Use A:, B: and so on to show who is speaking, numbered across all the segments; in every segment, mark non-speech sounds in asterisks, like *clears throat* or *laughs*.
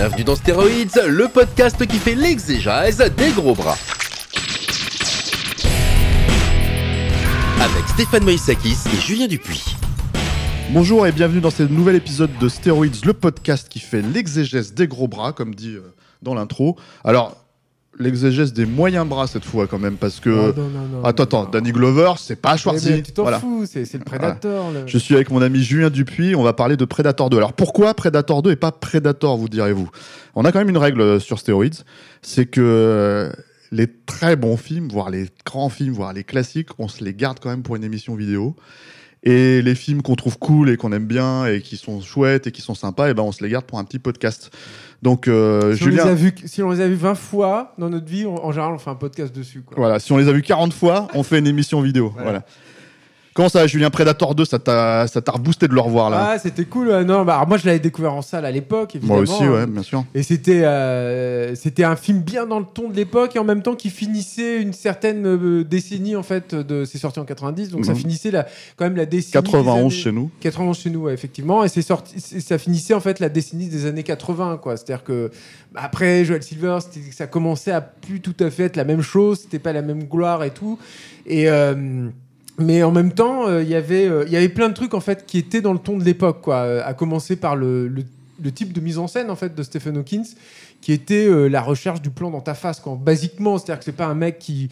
A: Bienvenue dans Stéroïdes, le podcast qui fait l'exégèse des gros bras. Avec Stéphane Moïsakis et Julien Dupuis.
B: Bonjour et bienvenue dans ce nouvel épisode de Steroids, le podcast qui fait l'exégèse des gros bras, comme dit euh, dans l'intro. Alors, l'exégèse des moyens bras cette fois quand même, parce que...
C: Non, non, non,
B: attends, attends. Danny Glover, c'est pas
C: Mais
B: Schwarzy.
C: tu t'en
B: Voilà.
C: fous, c'est le Predator. le-
B: Je suis avec mon ami Julien Dupuis, on va parler de Predator 2. Alors pourquoi Predator 2 et pas Predator, vous direz-vous? On a quand même une règle euh, sur Steroids, c'est que euh, les très bons films, voire les grands films, voire les classiques, on se les garde quand même pour une émission vidéo. Et les films qu'on trouve cool et qu'on aime bien et qui sont chouettes et qui sont sympas, et ben on se les garde pour un petit podcast. Donc euh,
C: Si on, les
B: Julien,
C: a vus, si on les a vus 20 fois dans notre vie, on- en général, on fait un podcast dessus. Quoi.
B: voilà, si on les a vus 40 fois, on fait une émission vidéo.
C: Voilà.
B: Voilà. Comment ça, Julien Predator 2, ça t'a ça t'a reboosté de le revoir là
C: Ah, c'était cool. non, bah, alors moi, je l'avais découvert en salle à l'époque, évidemment.
B: Moi aussi, ouais, bien sûr.
C: Et c'était euh, c'était un film bien dans le ton de l'époque et en même temps qui finissait une certaine euh, décennie en fait de c'est sorti en 90 donc ça
B: Mhm.
C: finissait la, quand même la décennie
B: 91
C: des années-
B: chez nous.
C: 91 chez nous ouais, effectivement et c'est sorti c'est- ça finissait en fait la décennie des années 80 quoi c'est-à-dire que bah, après Joel Silver ça commençait à plus tout à fait être la même chose c'était pas la même gloire et tout et euh, mais en même temps, euh, il y avait, euh, il y avait plein de trucs en fait qui étaient dans le ton de l'époque, quoi. Euh, à commencer par le, le- type de mise en scène en fait de Stephen Hawkins, qui était la recherche du plan dans ta face, quoi. Basiquement, c'est-à-dire que c'est pas un mec qui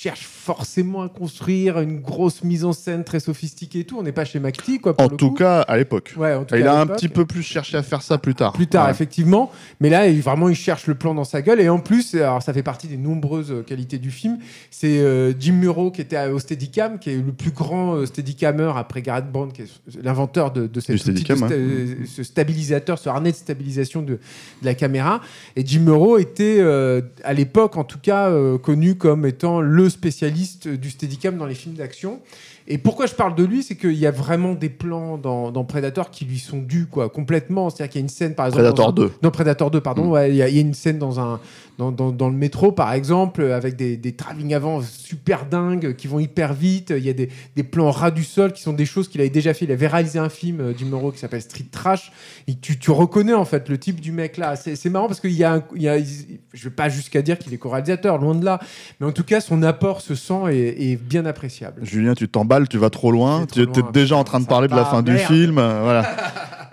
C: cherche forcément à construire une grosse mise en scène très sophistiquée et tout. On n'est pas chez McTee, quoi. pour
B: En
C: le
B: tout
C: coup.
B: cas, à l'époque.
C: ouais, en tout
B: Il
C: cas, à
B: a un
C: l'époque.
B: petit peu plus cherché à faire ça plus tard.
C: Plus tard,
B: Ouais.
C: effectivement. Mais là, il- vraiment, il cherche le plan dans sa gueule. Et en plus, alors ça fait partie des nombreuses euh, qualités du film. C'est euh, Jim Muro qui était au Steadicam, qui est le plus grand euh, Steadicammer après Garrett Brown, qui est l'inventeur de, de cet
B: Du
C: outil de sta- euh, ce stabilisateur, ce harnais de stabilisation de, de la caméra. Et Jim Muro était, euh, à l'époque en tout cas, connu comme étant le spécialiste du Steadicam dans les films d'action. Et pourquoi je parle de lui, c'est qu'il y a vraiment des plans dans, dans Predator qui lui sont dus quoi, complètement. C'est-à-dire qu'il y a une scène, par exemple.
B: Predator
C: dans un-
B: 2.
C: non, Predator 2, pardon.
B: Mm.
C: ouais, Il y, a- il y a une scène dans, un, dans, dans, dans le métro, par exemple, avec des, des travelling avant super dingues qui vont hyper vite. Il y a des, des plans ras du sol qui sont des choses qu'il avait déjà fait. Il avait réalisé un film euh, du Moro qui s'appelle Street Trash. Et tu, tu reconnais en fait le type du mec là. C'est c'est marrant parce qu'il y a, un- il y a je vais pas jusqu'à dire qu'il est co-réalisateur, loin de là. Mais en tout cas, son apport se sent et est bien appréciable.
B: Julien, tu t'emballes, tu vas trop loin. Tu
C: loin,
B: déjà en train de parler de la fin du film. euh, voilà.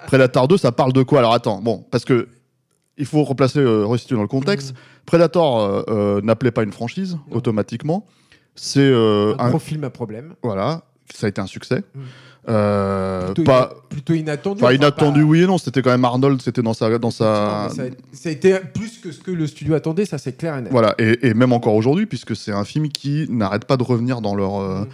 B: Predator 2, ça parle de quoi Alors attends, bon, parce que il faut replacer, euh, resituer dans le contexte.
C: Mm.
B: Predator euh, euh, n'appelait pas une franchise
C: Non.
B: automatiquement. C'est
C: un
B: un,
C: gros film à problème.
B: voilà, ça a été un succès.
C: Mm. Plutôt,
B: pas,
C: plutôt inattendu.
B: enfin, inattendu,
C: pas-
B: oui et non. C'était quand même Arnold, c'était dans sa, dans sa,
C: Ça a, ça a été plus que ce que le studio attendait, ça c'est clair et net.
B: Voilà, et, et même encore aujourd'hui, puisque c'est un film qui n'arrête pas de revenir dans leur,
C: Mm.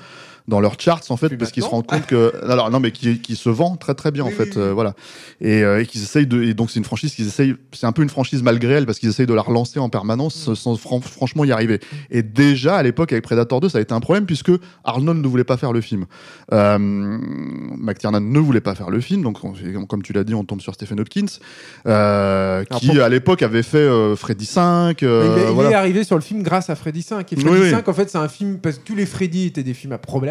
B: Dans leurs charts, en fait,
C: Plus
B: parce qu'ils se rendent compte que. *laughs* Alors, non, mais qui, qui se vend très très bien,
C: Oui,
B: en fait.
C: oui, oui.
B: euh, voilà. Et, euh, et qu'ils essayent de. Et donc, c'est une franchise qu'ils essayent. C'est un peu une franchise malgré elle, parce qu'ils essayent de la relancer en permanence
C: Mm.
B: sans fran- franchement y arriver. Et déjà, à l'époque, avec Predator 2, ça a été un problème, puisque Arnold ne voulait pas faire le film. Euh, McTiernan ne voulait pas faire le film, donc, on- comme tu l'as dit, on tombe sur Stephen Hopkins, euh,
C: Alors,
B: qui, à l'époque, avait fait euh, Freddy 5.
C: Mais
B: euh,
C: il, est- il
B: voilà.
C: est arrivé sur le film grâce à Freddy 5. Et Freddy
B: Oui, oui.
C: 5, en fait, c'est un film parce que tous les Freddy étaient des films à problème.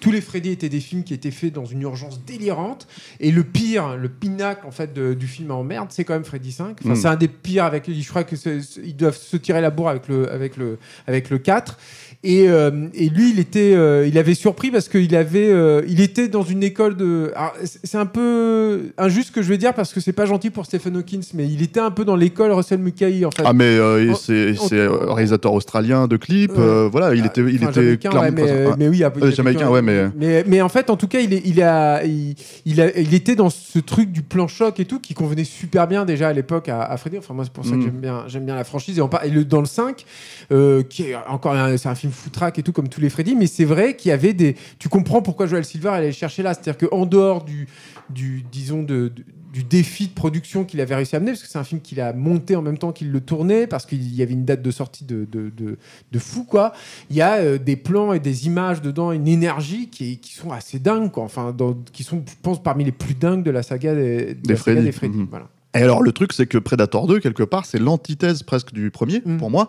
C: Tous les Freddy étaient des films qui étaient faits dans une urgence délirante. Et le pire, le pinacle en fait de- du film en merde, c'est quand même Freddy 5. Enfin,
B: Mm.
C: c'est un des pires avec. Je crois que ils doivent se tirer la bourre avec le avec le avec le 4. Et, euh, et lui, il était, euh, il avait surpris parce qu'il avait, euh, il était dans une école de. c'est un peu injuste ce que je vais dire parce que c'est pas gentil pour Stephen Hawkins, mais il était un peu dans l'école Russell en fait.
B: Ah mais c'est réalisateur australien de clips, voilà, il
C: Ah,
B: était il était clairement
C: mais, oui,
B: Jamaïcain, ouais, mais.
C: mais. En fait, en tout cas, il, est, il, a, il, il a, il était dans ce truc du plan choc et tout qui convenait super bien déjà à l'époque à, à Freddy. Enfin, moi, c'est pour ça que
B: Mm.
C: j'aime bien, j'aime bien la franchise. Et, on par- et le, dans le 5, euh, qui est encore c'est un film foutraque et tout, comme tous les Freddy, mais c'est vrai qu'il y avait des. Tu comprends pourquoi Joel Silver allait le chercher là. C'est-à-dire qu'en dehors du, du, disons, de, de- du défi de production qu'il avait réussi à amener, parce que c'est un film qu'il a monté en même temps qu'il le tournait, parce qu'il y avait une date de sortie de, de, de, de fou, quoi. Il y a euh, des plans et des images dedans, une énergie qui, qui sont assez dingues, quoi. Enfin, dans- qui sont, je pense, parmi les plus dingues de la saga des, de
B: Des
C: la saga
B: Freddy.
C: des Freddy.
B: Mhm.
C: Voilà.
B: Et alors, le truc, c'est que Predator 2, quelque part, c'est l'antithèse presque du premier,
C: Mm.
B: pour moi,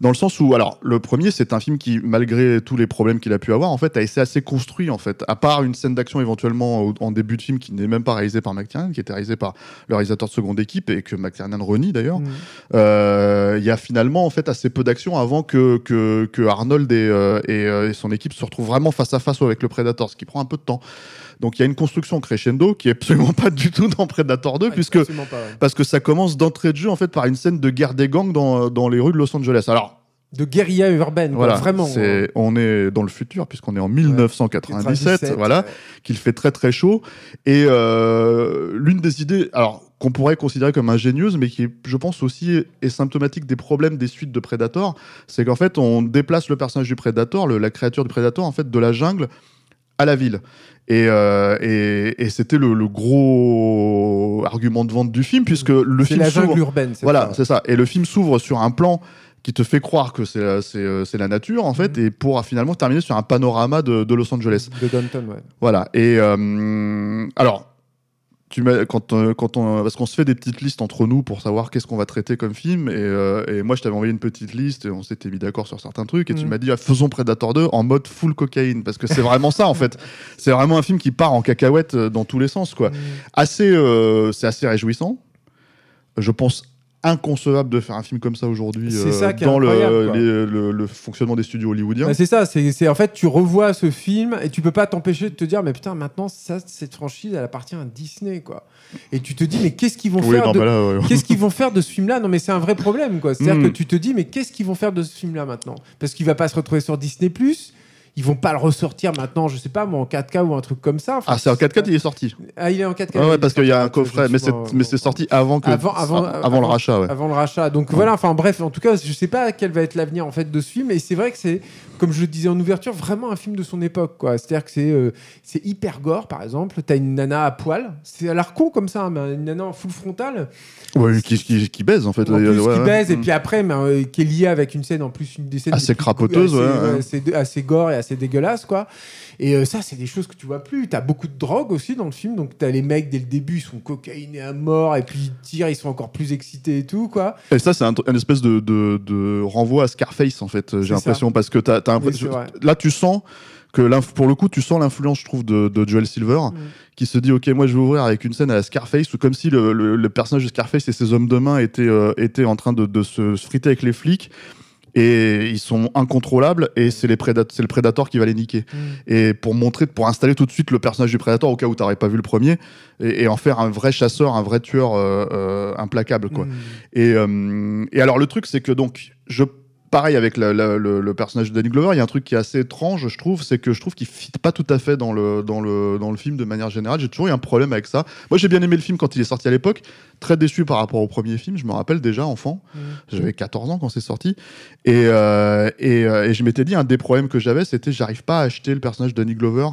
B: dans le sens où, alors, le premier, c'est un film qui, malgré tous les problèmes qu'il a pu avoir, en fait, a été assez construit, en fait. À part une scène d'action éventuellement en début de film qui n'est même pas réalisée par McTiernan, qui était réalisée par le réalisateur de seconde équipe et que McTiernan renie d'ailleurs.
C: Mhm.
B: Euh, Il y a finalement, en fait, assez peu d'action avant que, que, que Arnold et, euh, et, euh, et son équipe se retrouvent vraiment face à face avec le Predator, ce qui prend un peu de temps. Donc, il y a une construction crescendo qui est absolument pas du tout dans Predator 2,
C: Ouais,
B: puisque
C: absolument pas, ouais.
B: parce que ça commence d'entrée de jeu en fait par une scène de guerre des gangs dans, dans les rues de Los Angeles. Alors
C: De guérilla urbaine, quoi,
B: voilà,
C: vraiment.
B: c'est- on est dans le futur puisqu'on est en 1997,
C: 97,
B: voilà,
C: ouais.
B: qu'il fait très très chaud. Et euh, l'une des idées, alors qu'on pourrait considérer comme ingénieuse, mais qui, je pense aussi, est symptomatique des problèmes des suites de Predator, c'est qu'en fait, on déplace le personnage du Predator, le- la créature du Predator, en fait, de la jungle à la ville. Et, euh, et, et c'était le, le gros argument de vente du film, puisque le
C: C'est
B: film
C: la
B: s'ouvre-
C: jungle urbaine. c'est
B: voilà, c'est ça. Et le film s'ouvre sur un plan qui te fait croire que c'est euh, c'est, euh, c'est la nature, en fait, et pour euh, finalement terminer sur un panorama de, de Los Angeles.
C: De Downton, ouais.
B: Voilà. Et euh, alors, tu quand, euh, quand on, parce qu'on se fait des petites listes entre nous pour savoir qu'est-ce qu'on va traiter comme film, et, euh, et moi je t'avais envoyé une petite liste et on s'était mis d'accord sur certains trucs, et tu
C: Mhm.
B: m'as dit ah, faisons Predator 2 en mode full cocaïne, parce que c'est vraiment ça en fait. *laughs* C'est vraiment un film qui part en cacahuète euh, dans tous les sens, quoi
C: Mm.
B: assez, euh, c'est assez réjouissant. Je pense inconcevable de faire un film comme ça aujourd'hui euh, dans le,
C: incroyable, quoi.
B: les- le, le fonctionnement des studios hollywoodiens.
C: Bah, c'est ça, c'est en fait tu revois ce film et tu peux pas t'empêcher de te dire mais putain maintenant ça cette franchise elle appartient à Disney quoi. Et tu te dis mais qu'est-ce qu'ils vont
B: oui,
C: faire
B: non,
C: de
B: là, ouais.
C: Qu'est-ce qu'ils vont faire de ce film-là? Non, mais c'est un vrai problème, quoi. C'est-à-dire
B: Mm.
C: que tu te dis, mais qu'est-ce qu'ils vont faire de ce film-là maintenant? Parce qu'il va pas se retrouver sur Disney+. Ils vont pas le ressortir maintenant, je sais pas, moi, en 4K ou un truc comme ça. Enfin,
B: Ah, c'est en 4K, il est sorti.
C: Ah, il est en 4K.
B: Ouais, parce qu'il y a un coffret, mais c'est mais c'est sorti avant que
C: Avant- avant-
B: avant le rachat. Ouais.
C: avant le rachat. Donc voilà, enfin bref, en tout cas, je sais pas quel va être l'avenir en fait de ce film. Et c'est vrai que c'est, comme je le disais en ouverture, vraiment un film de son époque, quoi. C'est-à-dire que c'est, euh, c'est hyper gore, par exemple. T'as une nana à poil. C'est à l'air con comme ça, mais une nana en full frontal.
B: Ouais, qui, qui, qui baise en fait.
C: En plus,
B: ouais,
C: qui
B: ouais.
C: baise, et
B: Mm.
C: puis après, mais, euh, qui est liée avec une scène, en plus, une des scènes
B: Assez crapoteuse,
C: assez, assez, assez gore et assez dégueulasse, quoi. Et euh, ça, c'est des choses que tu vois plus. T'as beaucoup de drogue aussi dans le film, donc t'as les mecs dès le début, ils sont cocaïnés à mort, et puis ils tirent, ils sont encore plus excités et tout, quoi.
B: Et ça, c'est un, un espèce de, de, de renvoi à Scarface, en fait, j'ai l'impression, parce que t'as, t'as
C: Oui,
B: là, tu sens que, pour le coup, tu sens l'influence, je trouve, de, de Joel Silver,
C: Mm.
B: qui se dit, OK, moi, je vais ouvrir avec une scène à la Scarface, ou comme si le, le- le personnage de Scarface et ses hommes de main étaient, euh, étaient en train de, de se, se friter avec les flics, et ils sont incontrôlables, et c'est, les prédat- c'est le Predator qui va les niquer.
C: Mm.
B: Et pour montrer, pour installer tout de suite le personnage du Predator, au cas où t'aurais pas vu le premier, et, et en faire un vrai chasseur, un vrai tueur euh, euh, implacable, quoi.
C: Mm.
B: Et, euh, et alors le truc c'est que donc je pareil avec la- la- le, le personnage de Danny Glover, il y a un truc qui est assez étrange, je trouve, c'est que je trouve qu'il fit pas tout à fait dans le dans le dans le film de manière générale. J'ai toujours eu un problème avec ça. Moi j'ai bien aimé le film quand il est sorti à l'époque, très déçu par rapport au premier film. Je me rappelle déjà enfant,
C: Mm.
B: j'avais 14 ans quand c'est sorti, et euh, et, euh, et je m'étais dit un des problèmes que j'avais, c'était j'arrive pas à acheter le personnage de Danny Glover,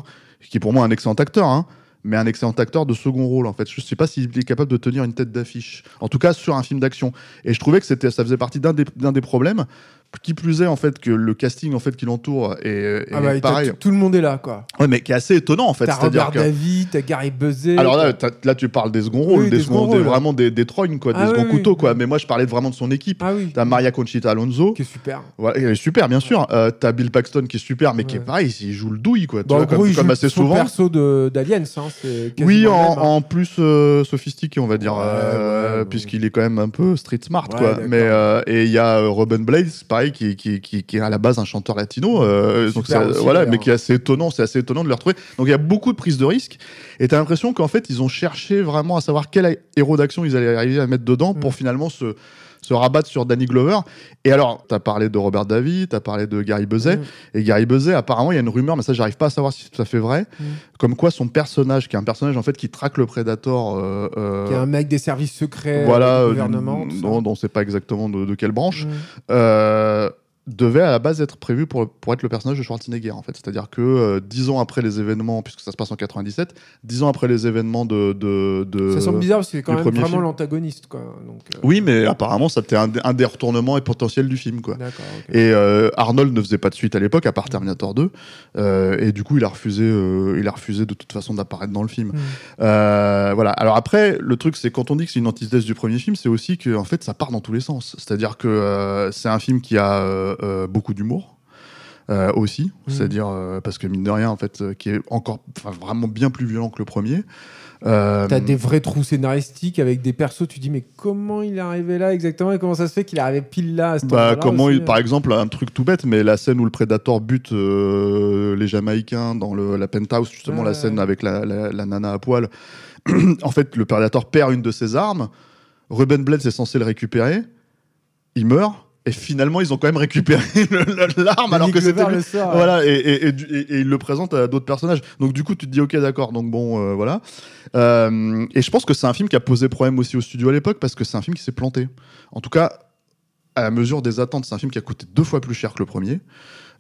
B: qui est pour moi un excellent acteur. Hein, mais un excellent acteur de second rôle en fait. Je sais pas s'il est capable de tenir une tête d'affiche, en tout cas sur un film d'action. Et je trouvais que ça faisait partie d'un des, d'un des problèmes. Qui plus est en fait que le casting en fait qui l'entoure est, est
C: Ah bah,
B: pareil,
C: tout, le monde est là, quoi.
B: ouais, mais qui est assez étonnant en fait.
C: T'as Robert
B: que
C: David, t'as Gary Buzet.
B: alors là, là tu parles des second rôles,
C: Oui,
B: des,
C: des
B: second,
C: second
B: des-
C: rôles.
B: vraiment des, des trognes quoi,
C: Ah
B: des
C: oui,
B: seconds
C: oui,
B: couteaux quoi. Mais moi je parlais vraiment de son équipe.
C: Ah.
B: T'as Maria Conchita Alonso,
C: Qui est super.
B: voilà, elle est super bien sûr. Euh, t'as Bill Paxton qui est super, mais qui est
C: Ouais.
B: pareil, il joue le douille quoi. tu
C: Bon,
B: vois,
C: gros,
B: comme,
C: il
B: comme
C: joue
B: assez
C: son
B: souvent.
C: perso d'Aliens, hein,
B: Oui, en,
C: hein.
B: en plus euh, sophistiqué, on va dire,
C: Ouais,
B: euh,
C: ouais, ouais.
B: puisqu'il est quand même un peu street smart,
C: Ouais,
B: quoi. Mais euh, et il y a Robin Blades, pareil, qui, qui, qui, qui est à la base un chanteur latino, euh, donc
C: Super
B: ça-
C: aussi,
B: voilà, mais qui est assez étonnant, c'est assez étonnant de le retrouver. Donc il y a beaucoup de prises de risques, et t'as l'impression qu'en fait ils ont cherché vraiment à savoir quel héros d'action ils allaient arriver à mettre dedans
C: Mm.
B: pour finalement se se rabattre sur Danny Glover. Et alors, tu as parlé de Robert Davi, tu as parlé de Gary Buzet.
C: Mm.
B: Et Gary Buzet, apparemment, il y a une rumeur, mais ça, j'arrive pas à savoir si à fait vrai,
C: Mm.
B: comme quoi son personnage, qui est un personnage en fait qui traque le Predator. euh, euh,
C: Qui est un mec des services secrets
B: voilà,
C: du
B: euh,
C: gouvernement. ça.
B: dont on sait pas exactement de, de quelle branche,
C: Mm.
B: Euh, devait à la base être prévu pour, pour être le personnage de Schwarzenegger en fait. C'est-à-dire que euh, dix ans après les événements, puisque ça se passe en 97, dix ans après les événements de... de, de-
C: Ça semble bizarre parce que c'est quand même vraiment l'antagoniste. quoi. Donc, euh,
B: Oui, mais apparemment, ça c'était un, des- un des retournements et potentiels du film, quoi. Et euh, Arnold ne faisait pas de suite à l'époque, à part Terminator 2, euh, et du coup, il a refusé, euh, il a refusé de toute façon d'apparaître dans le film.
C: Mm.
B: Euh, voilà. Alors après, le truc, c'est quand on dit que c'est une antithèse du premier film, c'est aussi que en fait, ça part dans tous les sens. C'est-à-dire que euh, c'est un film qui a euh, euh, beaucoup d'humour. euh, aussi,
C: Mhm.
B: c'est-à-dire euh, parce que mine de rien, en fait, euh, qui est encore, vraiment bien plus violent que le premier. Euh,
C: T'as des vrais trous scénaristiques avec des persos, tu dis mais comment il est arrivé là exactement et comment ça se fait qu'il est arrivé pile là à cet
B: Bah, comment il,
C: euh.
B: par exemple, un truc tout bête, mais la scène où le Predator bute euh, les Jamaïcains dans le, la penthouse, justement, la
C: ouais.
B: scène avec la, la- la nana à poil. *clears throat* en fait, le Predator perd une de ses armes. Ruben Blades est censé le récupérer. Il meurt. Et finalement, ils ont quand même récupéré *laughs* l'arme alors que c'était lui.
C: le sort,
B: Voilà, et, et, et, du- et- et il le présente à d'autres personnages. Donc du coup, tu te dis ok, d'accord. Donc bon, euh, voilà. Euh, et je pense que c'est un film qui a posé problème aussi au studio à l'époque parce que c'est un film qui s'est planté. En tout cas, à la mesure des attentes, c'est un film qui a coûté deux fois plus cher que le premier,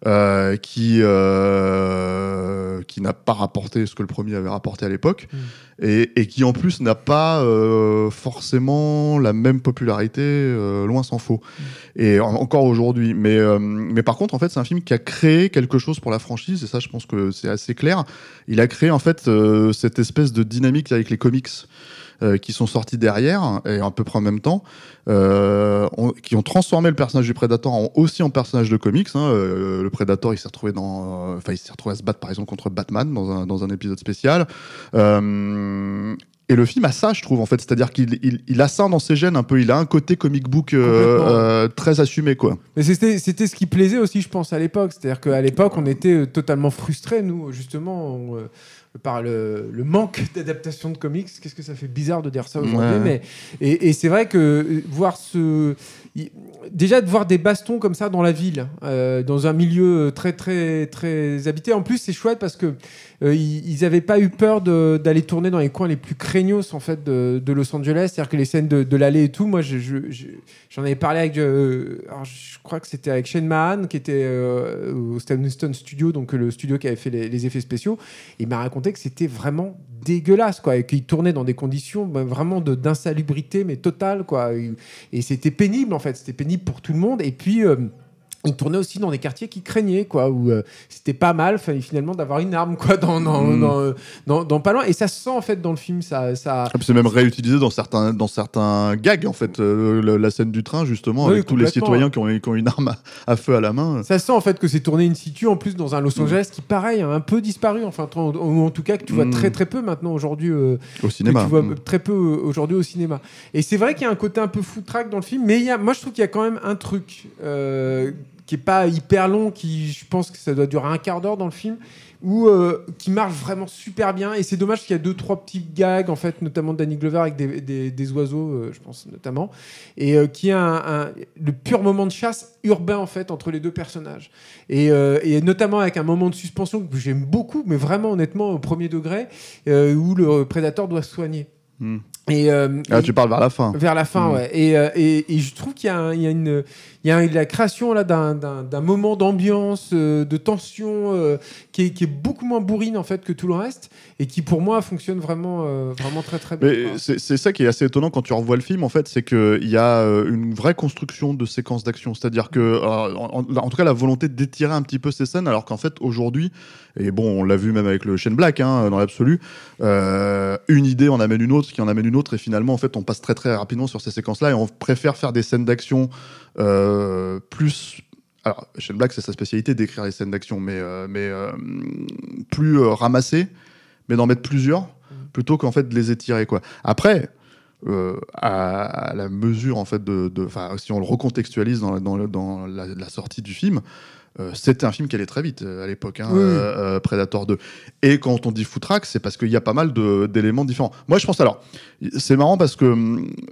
B: euh, qui euh, qui n'a pas rapporté ce que le premier avait rapporté à l'époque,
C: Mm.
B: et, et qui en plus n'a pas euh, forcément la même popularité, loin s'en faut. Et en- encore aujourd'hui. Mais mais par contre, en fait, c'est un film qui a créé quelque chose pour la franchise, et ça, je pense que c'est assez clair. Il a créé en fait cette espèce de dynamique avec les comics euh, qui sont sortis derrière et à peu près en même temps, euh, qui ont transformé le personnage du Predator aussi en personnage de comics. hein. Euh, le Predator, il s'est retrouvé dans, enfin, il s'est retrouvé à se battre par exemple contre Batman dans un, dans un épisode spécial. Et le film a ça, je trouve, en fait. C'est-à-dire qu'il il, il a ça dans ses gènes un peu. Il a un côté comic book euh, euh, très assumé, quoi.
C: Mais c'était c'était ce qui plaisait aussi, je pense, à l'époque. C'est-à-dire qu'à l'époque, on était euh, totalement frustrés, nous, justement, on, euh, par le, le manque *laughs* d'adaptation de comics. Qu'est-ce que ça fait bizarre de dire ça aujourd'hui
B: Ouais.
C: mais Et, et c'est vrai que voir ce. Déjà, de voir des bastons comme ça dans la ville, dans un milieu très, très, très habité. En plus, c'est chouette parce que ils ils avaient pas eu peur de- d'aller tourner dans les coins les plus en fait de, Los Angeles, c'est-à-dire que les scènes de, l'allée et tout. Moi, je- je- je- j'en avais parlé avec, euh, je crois que c'était avec Shane Mahan qui était euh, au Stone Studio, donc euh, le studio qui avait fait les, effets spéciaux. Il m'a raconté que c'était vraiment dégueulasse, quoi, et qu'il tournait dans des conditions bah, vraiment d'insalubrité, mais totale, quoi. Et, et c'était pénible en fait, c'était pénible pour tout le monde. Et puis il tournait aussi dans des quartiers qui craignaient, quoi, où euh, c'était pas mal, finalement d'avoir une arme, quoi, dans, dans,
B: Mm.
C: dans, euh, dans- dans pas loin. Et ça se sent en fait dans le film, ça, ça.
B: Ah, C'est même réutilisé dans certains, dans certains gags, en fait. euh, le- la scène du train, justement,
C: Oui,
B: avec tous les citoyens qui ont, qui ont une arme à, à feu à la main.
C: Ça sent en fait que c'est tourné in situ en plus dans un. Los Angeles qui pareil a un peu disparu enfin ou en tout cas que tu vois
B: Mm.
C: très très peu maintenant aujourd'hui euh,
B: Au
C: que
B: cinéma.
C: tu vois très peu aujourd'hui au cinéma et c'est vrai qu'il y a un côté un peu foutraque dans le film mais il y a, moi je trouve qu'il y a quand même un truc qui est pas hyper long qui je pense que ça doit durer un quart d'heure dans le film ou euh, qui marche vraiment super bien et c'est dommage qu'il y a deux trois petits gags en fait notamment de Danny Glover avec des, des- des oiseaux euh, je pense notamment et euh, qui a un, un- le pur moment de chasse urbain en fait entre les deux personnages et, et notamment avec un moment de suspension que j'aime beaucoup mais vraiment honnêtement au premier degré où le prédateur doit se soigner
B: Mm.
C: et, euh,
B: Ah,
C: et-
B: tu parles vers la fin.
C: vers la fin,
B: Mm.
C: ouais. Et, et, et je trouve qu'il y y a une, il y a la création là d'un, moment d'ambiance, euh, de tension euh, qui, est, beaucoup moins bourrine en fait que tout le reste et qui pour moi fonctionne vraiment, euh, vraiment très très bien.
B: C'est ça qui est assez étonnant quand tu revois le film, en fait, c'est qu'il y a une vraie construction de séquences d'action. C'est-à-dire que, en, tout cas, la volonté d'étirer un petit peu ces scènes, alors qu'en fait, aujourd'hui, et bon, on l'a vu même avec le Shane Black, hein, dans l'absolu, une idée en amène une autre, qui en amène une autre, et finalement, en fait, on passe très très rapidement sur ces séquences-là, et on préfère faire des scènes d'action euh, plus alors, Shane Black, c'est sa spécialité d'écrire les scènes d'action, mais, euh, mais euh, plus ramassées, mais d'en mettre plusieurs, plutôt qu'en fait de les étirer. Quoi. Après, à, à la mesure, en fait, de. de- si on le recontextualise dans, dans, dans la, la sortie du film, euh, c'était un film qui allait très vite euh, à l'époque, hein,
C: Oui,
B: euh, Predator 2. Et quand on dit footrack, c'est parce qu'il y a pas mal d'éléments différents. Moi, je pense alors, c'est marrant parce que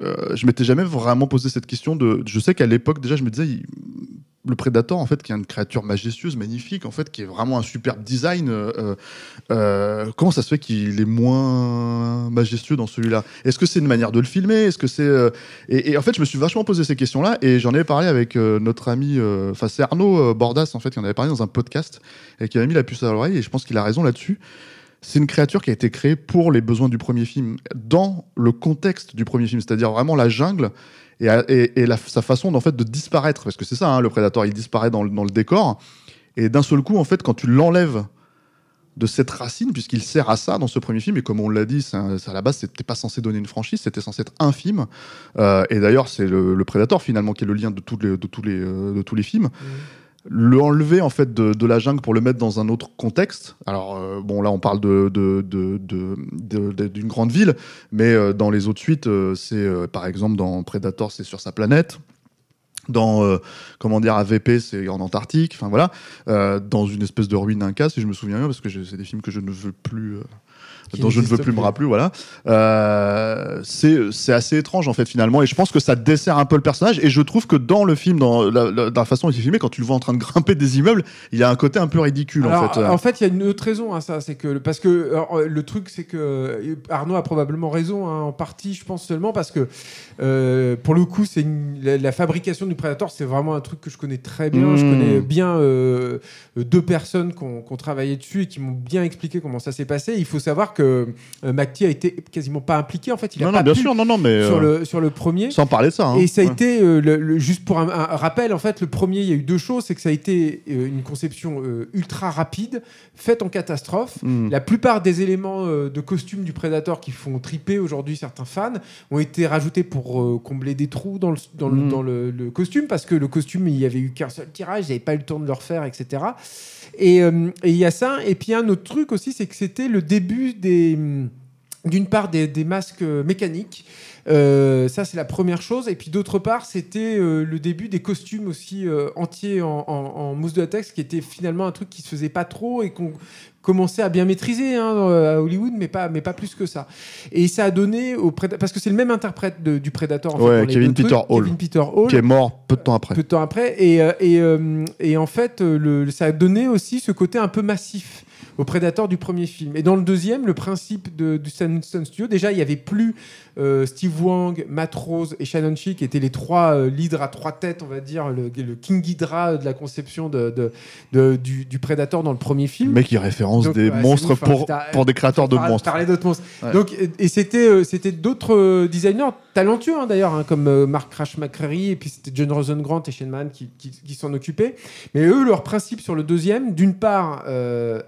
B: euh, je m'étais jamais vraiment posé cette question de. Je sais qu'à l'époque déjà, je me disais, il- le Predator, en fait, qui est une créature majestueuse, magnifique, en fait, qui est vraiment un superbe design. euh, euh, euh, comment ça se fait qu'il est moins majestueux dans celui-là? Est-ce que c'est une manière de le filmer? Est-ce que c'est et, et en fait, je me suis vachement posé ces questions-là et j'en avais parlé avec notre ami, enfin c'est Arnaud Bordas en fait, qui en avait parlé dans un podcast et qui avait mis la puce à l'oreille et je pense qu'il a raison là-dessus. C'est une créature qui a été créée pour les besoins du premier film, dans le contexte du premier film, c'est-à-dire vraiment la jungle et, sa façon en fait de disparaître, parce que c'est ça, hein, le prédateur, il disparaît dans le, décor et d'un seul coup, en fait, quand tu l'enlèves de cette racine, puisqu'il sert à ça dans ce premier film, et comme on l'a dit, à la base, c'était pas censé donner une franchise, c'était censé être un film. Euh, et d'ailleurs, c'est le, le Predator finalement qui est le lien de, tous les, euh, de tous les films. Le enlever en fait de, la jungle pour le mettre dans un autre contexte. Alors euh, bon, là on parle de, d'une grande ville, mais euh, dans les autres suites, euh, c'est euh, par exemple dans Predator, c'est sur sa planète. Dans comment dire AVP, c'est en Antarctique. Enfin voilà, dans une espèce de ruine inca, si je me souviens bien, parce que c'est des films que je ne veux plus. Dont je ne veux plus me rappeler, voilà. Euh, c'est assez étrange en fait finalement, et je pense que ça dessert un peu le personnage. Et je trouve que dans le film, dans la, la- dans la façon dont il est filmé, quand tu le vois en train de grimper des immeubles, il y a un côté un peu ridicule
C: Alors,
B: en fait.
C: en fait, il y a une autre raison à ça, c'est que parce que alors, euh, le truc, c'est que euh, Arnaud a probablement raison hein, en partie, je pense seulement parce que euh, pour le coup, c'est la, la fabrication du Predator, c'est vraiment un truc que je connais très bien. Je
B: Mmh.
C: connais bien euh, deux personnes qui ont, qui ont travaillé dessus et qui m'ont bien expliqué comment ça s'est passé. Il faut savoir que euh, McTee a été quasiment pas impliqué. En fait, il a
B: non,
C: pas
B: non, bien
C: pu
B: sûr, non, non, mais
C: sur
B: euh,
C: le sur le premier.
B: sans parler de ça. hein.
C: Et ça a
B: Ouais.
C: été, euh, le- le- juste pour un, un rappel, en fait, le premier, il y a eu deux choses. C'est que ça a été une conception ultra rapide, faite en catastrophe.
B: Mm.
C: La plupart des éléments de costume du Predator qui font triper aujourd'hui certains fans ont été rajoutés pour combler des trous dans, le, dans, le,
B: Mm.
C: dans le- le costume, parce que le costume, il y avait eu qu'un seul tirage, ils n'avaient pas eu le temps de le refaire, etc. Et et il y a ça. Et puis un autre truc aussi, c'est que c'était le début des d'une part des, des masques euh, mécaniques. Euh, ça, c'est la première chose. Et puis d'autre part, c'était euh, le début des costumes aussi euh, entiers en, en- en mousse de latex, qui était finalement un truc qui se faisait pas trop et qu'on commençait à bien maîtriser hein, à Hollywood, mais pas, mais pas plus que ça. Et ça a donné au parce que c'est le même interprète de- du Predator. En fait,
B: Ouais, Kevin Peter
C: trucs.
B: Hall.
C: Kevin Peter Hall
B: Qui est mort peu de temps après.
C: peu de temps après. Et, et, et en fait, le, ça a donné aussi ce côté un peu massif au Predator du premier film. Et dans le deuxième, le principe de, du Sun Sun Studio, déjà, il n'y avait plus euh, Steve Wang, Matt Rose et Shannon Shi, qui étaient les trois euh, leaders à trois têtes, on va dire, le, le King Ghidra de la conception de, de- de- du, du Predator dans le premier film.
B: Mec, il référence
C: Donc,
B: des
C: ouais,
B: monstres
C: ouf, hein,
B: pour, pour des créateurs de monstres.
C: Parler d'autres monstres.
B: Ouais.
C: Donc, et- et c'était euh, c'était d'autres designers talentueux hein, d'ailleurs, hein, comme Mark Crash McCreary et puis c'était John Rosengrant et Shane Mann qui, qui- qui s'en occupaient. Mais eux, leur principe sur le deuxième, d'une part, euh,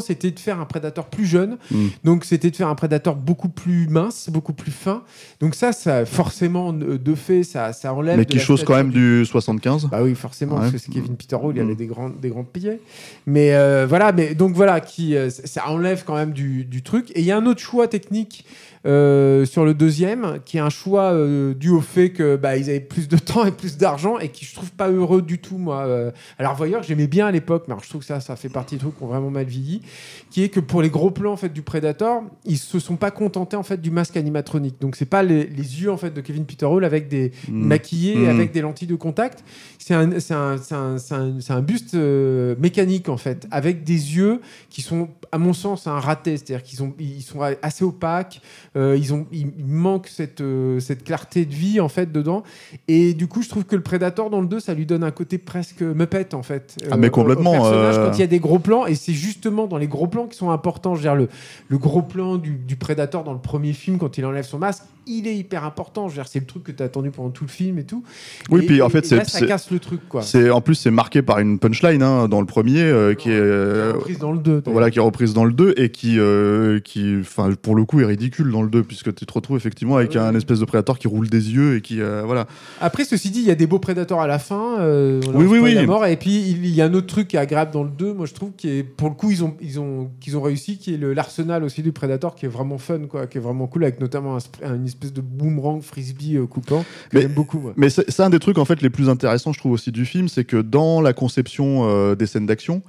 C: c'était de faire un prédateur plus jeune.
B: Mm.
C: Donc, c'était de faire un prédateur beaucoup plus mince, beaucoup plus fin. Donc ça, ça forcément euh, de fait, ça, ça enlève.
B: Mais qui chose quand même
C: du
B: du 75.
C: bah oui, forcément,
B: Ouais.
C: parce que c'est Kevin Peter Hall, il
B: Mm.
C: avait des grands, des grands pieds. Mais euh, voilà, mais donc voilà, qui, euh, ça- ça enlève quand même du, du truc. Et il y a un autre choix technique euh, sur le deuxième, qui est un choix euh, dû au fait que bah, ils avaient plus de *laughs* temps et plus d'argent et qui je trouve pas heureux du tout moi. Euh, alors voyeur, j'aimais bien à l'époque, mais alors, je trouve que ça, ça fait partie des trucs qui ont vraiment mal vieilli, qui est que pour les gros plans en fait du Predator, ils se sont pas contentés en fait du masque animatronique. Donc c'est pas les, les yeux en fait de Kevin Peter Hall avec des
B: Mm.
C: maquillés
B: Mm.
C: avec des lentilles de contact. C'est un, c'est un, un, un buste euh, mécanique en fait, avec des yeux qui sont, à mon sens, un raté. C'est-à-dire qu'ils sont, ils sont assez opaques. Euh, ils ont, il manque cette, euh, cette clarté de vie en fait dedans. Et du coup, je trouve que le Predator dans le 2, ça lui donne un côté presque Muppet en fait.
B: Ah, mais
C: au- au
B: complètement,
C: personnage,
B: euh.
C: quand il y a des gros plans, et c'est justement dans les gros plans qui sont importants. Je veux dire, le, le gros plan du, du Predator dans le premier film, quand il enlève son masque, il est hyper important. Je veux dire, c'est le truc que tu as attendu pendant tout le film et tout.
B: Oui,
C: Et-
B: puis en fait, c'est-
C: ça casse le truc, quoi.
B: C'est en plus c'est marqué par une punchline hein, dans le premier euh, qui est euh,
C: reprise dans le 2.
B: voilà qui est reprise dans le 2 et qui euh, qui enfin pour le coup est ridicule dans le 2 puisque tu te retrouves effectivement avec
C: Ouais.
B: un espèce de prédateur qui roule des yeux et qui euh, voilà.
C: Après, ceci dit, il y a des beaux prédateurs à la fin. euh, on
B: Oui, oui, oui.
C: la mort. Et puis, il y a un autre truc qui est agréable dans le 2, moi je trouve, qui est pour le coup, ils ont, ils ont, qu'ils ont réussi, qui est l'arsenal aussi du prédateur, qui est vraiment fun, quoi, qui est vraiment cool, avec notamment un une espèce de boomerang frisbee euh, coupant.
B: Mais-
C: beaucoup. moi.
B: Mais c'est un des trucs en fait les plus intéressants, je trouve aussi du film, c'est que dans la conception euh, des scènes d'action,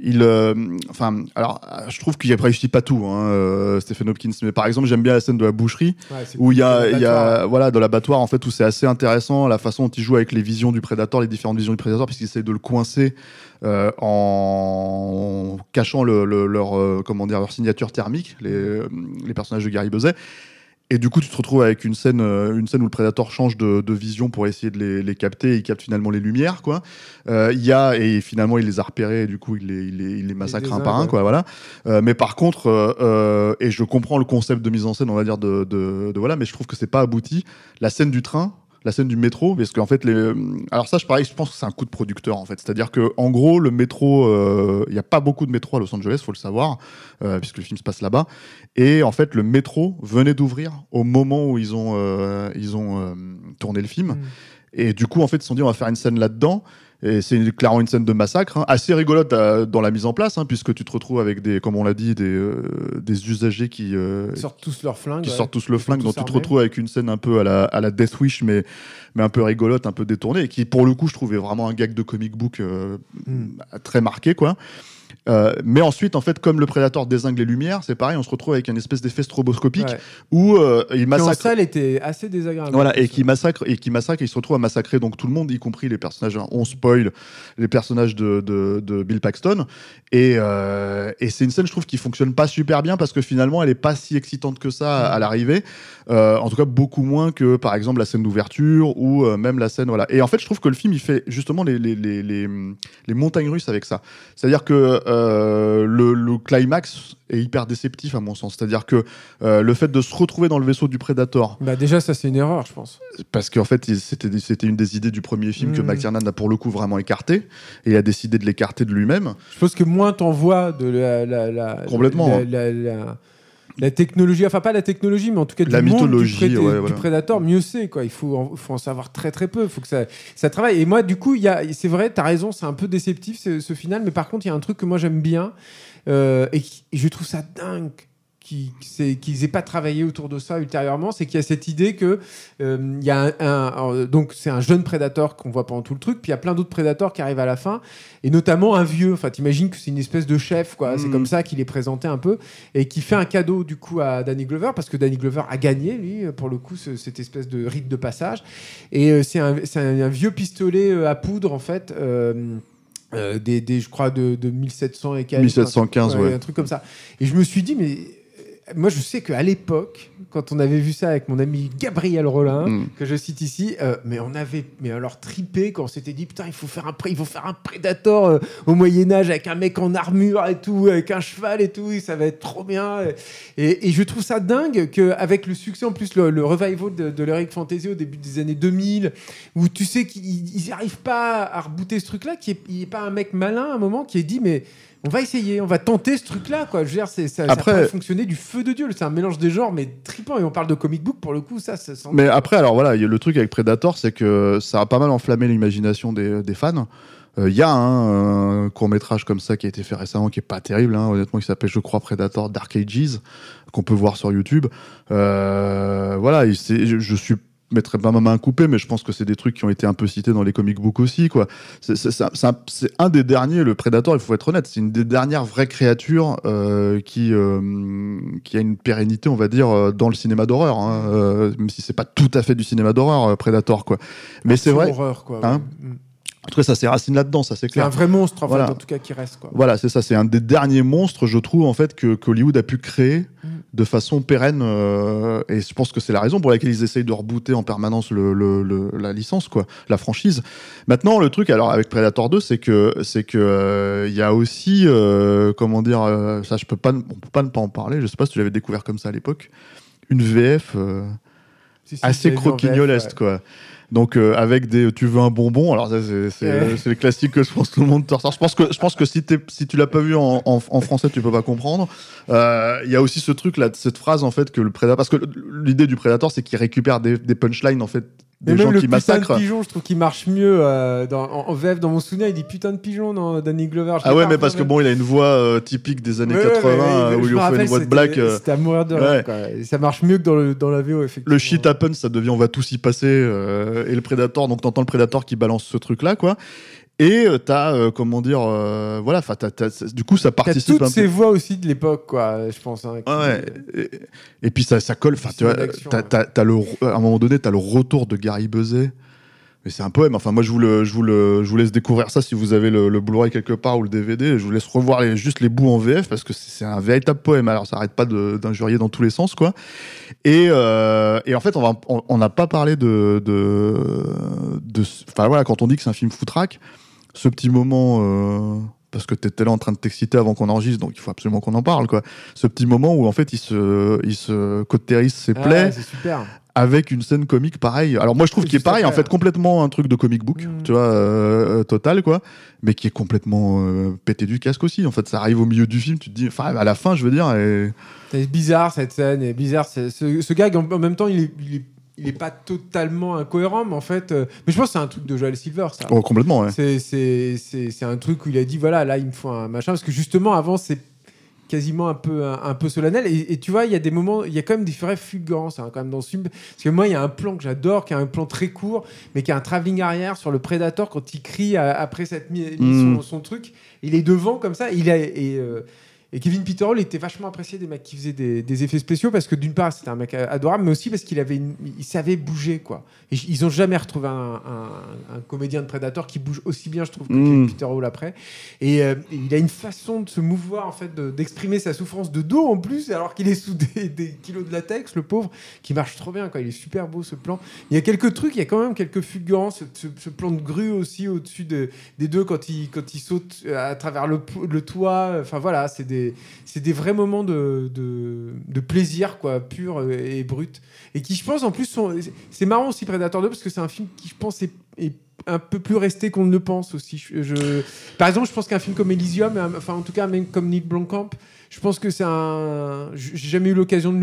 B: il, euh, enfin, alors, je trouve qu'il réussit pas tout, hein, euh, Stephen Hopkins. Mais par exemple, j'aime bien la scène de la boucherie
C: Ouais,
B: où il y a, il y a, voilà, dans l'abattoir en fait où c'est assez intéressant la façon dont il joue avec les visions du prédateur, les différentes visions du prédateur, puisqu'il essaie de le coincer euh, en cachant le, le- leur, comment dire, leur signature thermique, les, les personnages de Gary Buzet. Et du coup, tu te retrouves avec une scène, euh, une scène où le prédateur change de, de vision pour essayer de les, les capter. Et il capte finalement les lumières, quoi. Euh, Il y a et finalement il les a repérés. Et du coup, il les, il les, il les massacre un par un, quoi. Voilà. Euh, mais par contre, euh, euh, et je comprends le concept de mise en scène, on va dire de, de, de voilà, mais je trouve que c'est pas abouti. La scène du train. La scène du métro, parce qu'en fait, les... alors ça, je je pense que c'est un coup de producteur en fait. C'est-à-dire que en gros, le métro, euh, il n'y a pas beaucoup de métro à Los Angeles, faut le savoir, euh, puisque le film se passe là-bas. Et en fait, le métro venait d'ouvrir au moment où ils ont, euh, ils ont euh, tourné le film.
C: Mm.
B: Et du coup, en fait, ils se sont dit, on va faire une scène là-dedans. Et c'est clairement une scène de massacre, hein, assez rigolote euh, dans la mise en place, hein, puisque tu te retrouves avec des, comme on l'a dit, des, euh, des usagers qui, euh,
C: sortent tous leurs flingues.
B: qui
C: ouais.
B: sortent tous le flingue,
C: tous
B: donc tu te retrouves avec une scène un peu à la, à la Death Wish, mais, mais un peu rigolote, un peu détournée, et qui, pour le coup, je trouvais vraiment un gag de comic book euh,
C: Mm.
B: très marqué, quoi. Euh, mais ensuite, en fait, comme le prédateur désingue les lumières, c'est pareil, on se retrouve avec une espèce d'effet stroboscopique
C: Ouais.
B: où euh, il
C: Qui en
B: massacre.
C: salle était assez désagréable.
B: Voilà, et qui massacre, et qui massacre, et il se retrouve à massacrer donc tout le monde, y compris les personnages, hein, on spoil, les personnages de, de, de Bill Paxton. Et, euh, et c'est une scène, je trouve, qui fonctionne pas super bien parce que finalement, elle est pas si excitante que ça à, à l'arrivée. En tout cas, beaucoup moins que, par exemple, la scène d'ouverture ou même la scène, voilà. Et en fait, je trouve que le film, il fait justement les, les, les, les montagnes russes avec ça. C'est-à-dire que euh, le, le climax est hyper déceptif à mon sens. C'est-à-dire que euh, le fait de se retrouver dans le vaisseau du Predator,
C: Bah déjà, ça c'est une erreur, je pense.
B: parce qu'en fait, c'était c'était une des idées du premier film que. McTiernan a pour le coup vraiment écarté, et a décidé de l'écarter de lui-même.
C: Je pense que moins t'en vois de la, la, la-
B: Complètement,
C: la,
B: hein.
C: La- la- la technologie, enfin pas la technologie, mais en tout cas
B: La
C: du monde
B: mythologie,
C: du, pré-
B: ouais,
C: du
B: voilà.
C: prédateur, mieux c'est quoi. Il faut en, faut en savoir très très peu. Faut que ça, ça travaille. Et moi, du coup, il y a, c'est vrai, t'as raison, c'est un peu déceptif ce, ce final, mais par contre, il y a un truc que moi j'aime bien euh, et, et je trouve ça dingue qui- qu'ils aient pas travaillé autour de ça ultérieurement, c'est qu'il y a cette idée que euh, il y a un, un- un- donc c'est un jeune prédateur qu'on voit pendant tout le truc, puis il y a plein d'autres prédateurs qui arrivent à la fin, et notamment un vieux. Enfin, t'imagines que c'est une espèce de chef, quoi. C'est
B: Mm.
C: comme ça qu'il est présenté un peu, et qui fait un cadeau du coup à Danny Glover parce que Danny Glover a gagné lui pour le coup ce- cette espèce de rite de passage, et euh, c'est un, un- un vieux pistolet euh, à poudre en fait. euh, euh, des, des- je crois de, de 1700 et quelques
B: 1715, ouais.
C: un truc comme ça et je me suis dit mais moi je sais qu'à l'époque quand on avait vu ça avec mon ami Gabriel Rollin
B: Mm.
C: que je cite ici euh, mais on avait mais alors tripé quand on s'était dit putain il faut faire un il faut faire un prédateur euh, au Moyen Âge avec un mec en armure et tout avec un cheval et tout et ça va être trop bien et, et je trouve ça dingue qu'avec le succès en plus le, le revival de, de l'Heroic Fantasy au début des années 2000 où tu sais qu'ils n'y arrivent pas à rebooter ce truc-là, qu'il n'y ait, pas un mec malin à un moment qui ait dit mais on va essayer, on va tenter ce truc-là. Quoi. Je veux dire, ça,
B: Après-
C: ça pourrait fonctionner du feu de Dieu. C'est un mélange des genres, mais tripant. Et on parle de comic book, pour le coup, ça, ça sent...
B: Mais après, alors voilà, le truc avec Predator, c'est que ça a pas mal enflammé l'imagination des, des fans. Euh, Il y a hein, un court métrage comme ça qui a été fait récemment, qui est pas terrible, hein, honnêtement, qui s'appelle, je crois, Predator Dark Ages, qu'on peut voir sur YouTube. Euh, voilà, je, je suis mettrais pas ma main à couper, mais je pense que c'est des trucs qui ont été un peu cités dans les comic books aussi, quoi. C'est un, des derniers, le Predator, il faut être honnête, c'est une des dernières vraies créatures euh, qui, euh, qui a une pérennité, on va dire, euh, dans le cinéma d'horreur, hein, euh, même si c'est pas tout à fait du cinéma d'horreur, Predator, quoi. Mais c'est vrai,
C: horreur, quoi.
B: Hein
C: ouais.
B: En tout cas, ça s'est racine là-dedans, ça c'est
C: C'est un
B: clair.
C: vrai monstre, en,
B: Voilà.
C: fait, en tout cas, qui reste. Quoi.
B: Voilà, c'est ça, c'est un des derniers monstres, je trouve, en fait, que qu'Hollywood a pu créer
C: Mm.
B: de façon pérenne. euh, et je pense que c'est la raison pour laquelle ils essayent de rebooter en permanence le, le- le- la licence, quoi, la franchise. Maintenant, le truc, alors avec Predator 2, c'est que c'est que euh, il y a aussi, euh, comment dire, ça, je peux pas, on peut pas ne pas en parler. Je sais pas si tu l'avais découvert comme ça à l'époque. Une VF
C: Si, si,
B: assez
C: ouais.
B: quoi. Donc euh, avec des tu veux un bonbon, alors ça c'est c'est
C: Ouais.
B: c'est les classiques que je pense tout le monde te ressort. Je pense que je pense que si t'es si tu l'as pas vu en, en, en français, tu peux pas comprendre. Euh, Il y a aussi ce truc là, cette phrase en fait que le prédateur, parce que l'idée du prédateur c'est qu'il récupère des, des punchlines en fait des
C: même
B: gens
C: le
B: qui
C: putain
B: massacrent.
C: de pigeon, je trouve qu'il marche mieux euh, dans, en, en VF. Dans mon souvenir, il dit putain de pigeon dans Danny Glover.
B: Ah ouais, mais parce que bon, il a une voix euh, typique des années
C: Ouais, ouais,
B: 80
C: mais-
B: euh, où
C: je
B: il lui
C: me
B: fait une voix de black. euh,
C: C'était à mourir de
B: ouais.
C: rire, quoi. Et ça marche mieux que dans, le, dans la VO, effectivement.
B: le shit happens, ça devient on va tous y passer euh, et le prédateur. Donc t'entends le prédateur qui balance ce truc là, quoi. Et euh, t'as euh, comment dire, euh, voilà, enfin t'as- t'as- du coup ça
C: T'as
B: participe
C: toutes
B: un
C: ces
B: peu.
C: voix aussi de l'époque, quoi, je pense. hein, qui-
B: Ouais, ouais. Et, et puis ça, ça colle. Enfin, tu vois, t'as,
C: ouais.
B: t'as- t'as le, à un moment donné, t'as le retour de Gary Buzet. Mais c'est un poème. Enfin, moi, je vous, le, je, vous le, je vous laisse découvrir ça si vous avez le, le Blu-ray quelque part ou le DVD. Je vous laisse revoir les, juste les bouts en VF parce que c'est, c'est un véritable poème. Alors, ça arrête pas de, d'injurier dans tous les sens, quoi. Et, euh, et en fait, on va, on on n'a pas parlé de, de, de, enfin voilà, quand on dit que c'est un film foutraque, ce petit moment. euh, parce que t'étais là en train de t'exciter avant qu'on enregistre, donc il faut absolument qu'on en parle, quoi. Ce petit moment où en fait il se, il se cautérise ses
C: Ah,
B: plaies
C: c'est super.
B: avec une scène comique pareille. Alors moi je trouve qu'il est pareil, en fait complètement un truc de comic book,
C: Mm.
B: tu vois, euh, total quoi, mais qui est complètement euh, pété du casque aussi. En fait, ça arrive au milieu du film, tu te dis, enfin à la fin, je veux dire, et...
C: C'est bizarre cette scène, et bizarre. Ce, ce gag, en, en même temps, il est, il est, il est pas totalement incohérent, mais en fait. euh, mais je pense que c'est un truc de Joel Silver, ça.
B: oh, complètement, ouais.
C: C'est- C'est c'est- c'est un truc où il a dit voilà, là, il me faut un machin. Parce que justement, avant, c'est quasiment un peu, un, un peu solennel. Et, et tu vois, il y a des moments, il y a quand même des vraies fulgurances hein, quand même dans ce film. Parce que moi, il y a un plan que j'adore, qui est un plan très court, mais qui a un travelling arrière sur le Predator quand il crie à- après cette mis, mis
B: Mm.
C: son, son truc. Il est devant comme ça. Il a, et, euh, et Kevin Peter Hall était vachement apprécié des mecs qui faisaient des, des effets spéciaux parce que d'une part c'était un mec adorable, mais aussi parce qu'il avait, une- il savait bouger quoi. Et ils ont jamais retrouvé un, un- un comédien de Predator qui bouge aussi bien, je trouve, que
B: Mm.
C: Kevin Peter Hall après. Et, euh, et il a une façon de se mouvoir en fait, de- d'exprimer sa souffrance de dos en plus, alors qu'il est sous des, des kilos de latex, le pauvre, qui marche trop bien. Quoi. Il est super beau ce plan. Il y a quelques trucs, il y a quand même quelques fulgurances. Ce, ce plan de grue aussi au-dessus de- des deux quand il, quand il saute à travers le, le toit. Enfin voilà, c'est des, c'est des vrais moments de, plaisir quoi, pur et brut. Et qui, je pense, en plus, c'est marrant aussi Predator 2 parce que c'est un film qui, je pense, est, un peu plus resté qu'on ne le pense aussi. Par exemple, je pense qu'un film comme Elysium, euh, enfin en tout cas même comme Neil Blomkamp, je pense que c'est un. J'ai jamais eu l'occasion de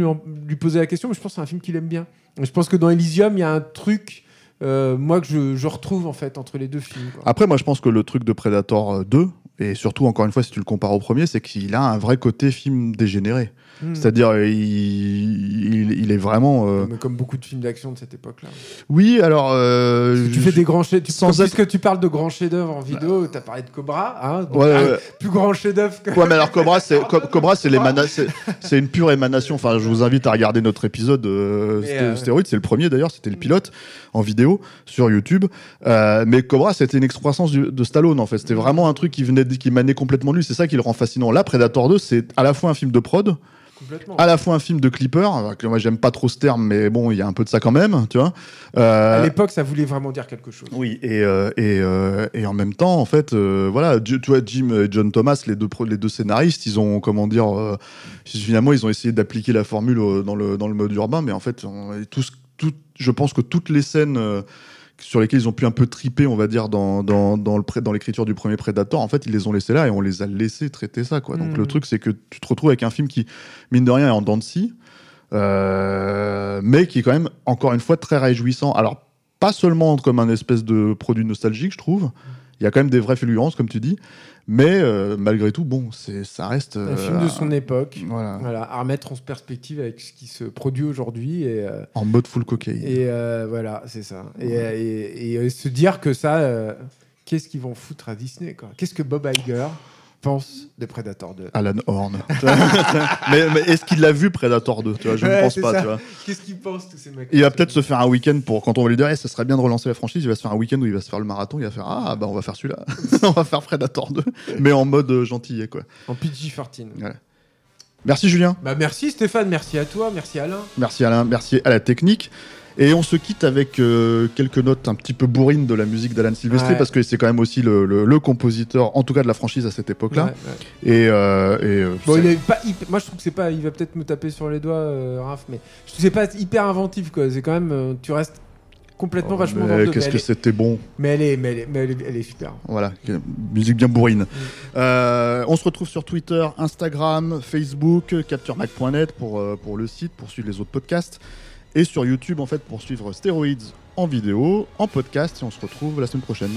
C: lui, poser la question, mais je pense que c'est un film qu'il aime bien. Je pense que dans Elysium, il y a un truc, euh, moi, que je, retrouve en fait entre les deux films.
B: Après, moi je pense que le truc de Predator euh, 2, et surtout encore une fois si tu le compares au premier, c'est qu'il a un vrai côté film dégénéré.
C: Hmm.
B: C'est-à-dire, il, il, il est vraiment... euh,
C: Mais comme beaucoup de films d'action de cette époque-là.
B: Oui, alors... euh,
C: Tu fais des grands chefs.
B: sans
C: Sans
B: être-
C: Puisque tu parles de grands chefs-d'œuvre en vidéo, tu as parlé de Cobra, hein, donc
B: Ouais,
C: plus grand chef-d'œuvre que.
B: Ouais, mais alors Cobra, c'est *laughs* Co- Cobra, c'est c'est une pure émanation. Enfin, je vous invite à regarder notre épisode euh,
C: euh,
B: stéroïde. C'est le premier d'ailleurs. C'était le pilote en vidéo sur YouTube. Euh, mais Cobra, c'était une excroissance du- de Stallone en fait. C'était vraiment un truc qui venait, de- qui manait complètement lui. C'est ça qui le rend fascinant. Là, Predator 2, c'est à la fois un film de prod, à la fois un film de clipper. Alors que moi, j'aime pas trop ce terme, mais bon, il y a un peu de ça quand même, tu vois. Euh,
C: À l'époque, ça voulait vraiment dire quelque chose.
B: oui, et, euh, et, euh, et en même temps, en fait, euh, voilà, tu vois, Jim et John Thomas, les deux, les deux scénaristes, ils ont, comment dire, euh, finalement, ils ont essayé d'appliquer la formule euh, dans le, dans le mode urbain, mais en fait, on- tout, je pense que toutes les scènes euh, sur lesquelles ils ont pu un peu triper, on va dire, dans, dans, dans le pré- dans l'écriture du premier Predator, en fait, ils les ont laissés là et on les a laissés traiter ça, quoi. Donc le truc, c'est que tu te retrouves avec un film qui, mine de rien, est en dents de scie, euh, mais qui est quand même, encore une fois, très réjouissant. Alors, pas seulement comme un espèce de produit nostalgique, je trouve. Il y a quand même des vraies fulgurances, comme tu dis. Mais euh, malgré tout, bon, ça reste.
C: Un
B: euh,
C: film de son époque.
B: Voilà.
C: Voilà, à remettre en perspective avec ce qui se produit aujourd'hui. Et, euh,
B: En mode full cocaine.
C: et euh, voilà, c'est ça. Et, et- et, euh, se dire que ça, euh, qu'est-ce qu'ils vont foutre à Disney Qu'est-ce que Bob Iger pense de Predator 2
B: Alan Horn. *laughs* mais, mais est-ce qu'il l'a vu Predator 2 tu vois, Je ne
C: Ouais,
B: pense pas.
C: ça.
B: Tu vois.
C: Qu'est-ce qu'ils pensent tous ces mecs?
B: Il va peut-être se faire un week-end pour quand on va lui dire, Eh, ça serait bien de relancer la franchise. Il va se faire un week-end où il va se faire le marathon. Il va faire, ah bah on va faire celui-là. *laughs* on va faire Predator 2, mais en mode euh, gentillet quoi.
C: En PG-13.
B: Merci Julien.
C: Bah merci Stéphane, merci à toi, merci Alain.
B: Merci Alain, merci à la technique. Et on se quitte avec euh, quelques notes un petit peu bourrines de la musique d'Alan Silvestri
C: Ouais.
B: parce que c'est quand même aussi le, le- le compositeur, en tout cas de la franchise à cette époque-là.
C: Ouais, ouais.
B: Et, euh, et, euh,
C: Bon,
B: c'est-
C: il est pas hyper- Moi, je trouve que c'est pas. Il va peut-être me taper sur les doigts, Raph, mais je trouve c'est pas hyper inventif, quoi. C'est quand même. tu restes complètement
B: Oh,
C: vachement dans le.
B: Qu'est-ce que c'était bon.
C: Mais elle est, mais elle est, mais elle est, elle est super.
B: Voilà, musique bien bourrine. Euh, on se retrouve sur Twitter, Instagram, Facebook, capturemac.net pour, euh, pour le site, pour suivre les autres podcasts. Et sur YouTube, en fait, pour suivre Stéroïdes en vidéo, en podcast. Et on se retrouve la semaine prochaine.